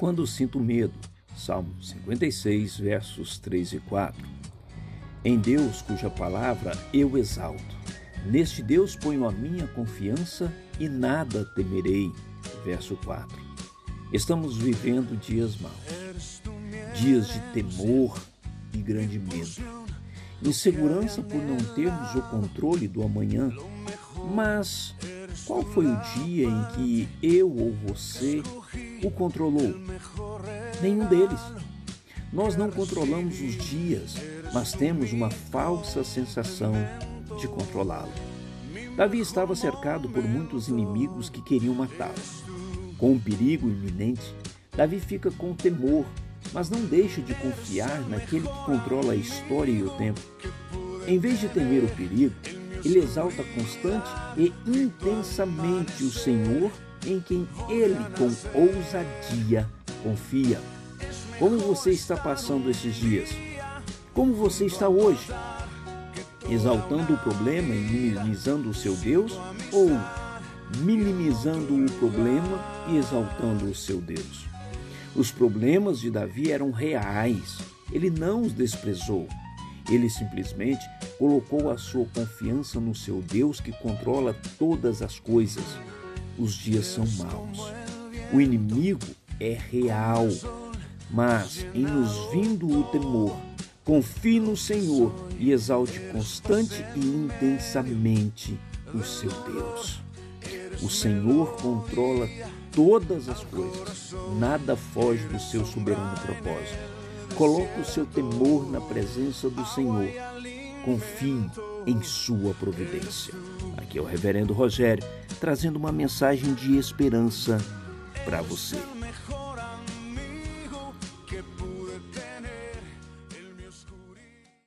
quando sinto medo. Salmo 56, versos 3 e 4. Em Deus, cuja palavra eu exalto. Neste Deus ponho a minha confiança e nada temerei. Verso 4. Estamos vivendo dias maus, dias de temor e grande medo. Insegurança por não termos o controle do amanhã. Mas qual foi o dia em que eu ou você o controlou? Nenhum deles. Nós não controlamos os dias, mas temos uma falsa sensação de controlá-lo. Davi estava cercado por muitos inimigos que queriam matá-lo. Com um perigo iminente, Davi fica com temor, mas não deixa de confiar naquele que controla a história e o tempo. Em vez de temer o perigo, ele exalta constante e intensamente o Senhor em quem ele com ousadia confia. Como você está passando esses dias? Como você está hoje? Exaltando o problema e minimizando o seu Deus ou minimizando o problema e exaltando o seu Deus? Os problemas de Davi eram reais. Ele não os desprezou. Ele simplesmente colocou a sua confiança no seu Deus que controla todas as coisas. Os dias são maus. O inimigo é real. Mas em nos vindo o temor, confie no Senhor e exalte constante e intensamente o seu Deus. O Senhor controla todas as coisas, nada foge do seu soberano propósito. Coloque o seu temor na presença do Senhor. Confie em sua providência. Aqui é o Reverendo Rogério trazendo uma mensagem de esperança para você.